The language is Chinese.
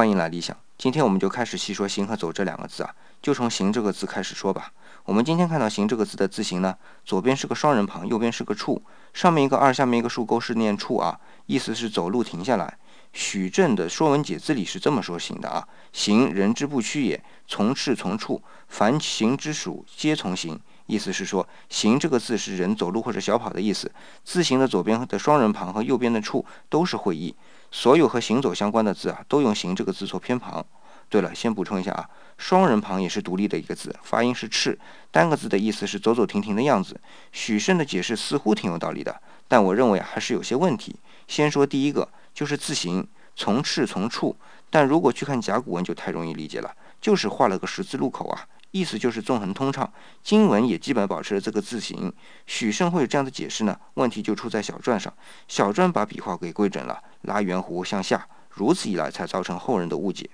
欢迎来理想。今天我们就开始细说“行”和“走”这两个字啊，就从“行”这个字开始说吧。我们今天看到“行”这个字的字形呢，左边是个双人旁，右边是个处，上面一个二，下面一个竖钩是念处啊，意思是走路停下来。许正的《说文解字》里是这么说“行”的啊：“行，人之不屈也。从事从处，凡行之属，皆从行。”意思是说，“行”这个字是人走路或者小跑的意思。字形的左边的双人旁和右边的处都是会意。所有和行走相关的字啊，都用“行”这个字做偏旁。对了，先补充一下啊，双人旁也是独立的一个字，发音是“赤”，单个字的意思是走走停停的样子。许慎的解释似乎挺有道理的，但我认为还是有些问题。先说第一个，就是字形从“赤”从“处”，但如果去看甲骨文就太容易理解了，就是画了个十字路口啊，意思就是纵横通畅。经文也基本保持了这个字形。许慎会这样的解释呢？问题就出在小篆上，小篆把笔画给规整了，拉圆弧向下，如此一来才造成后人的误解。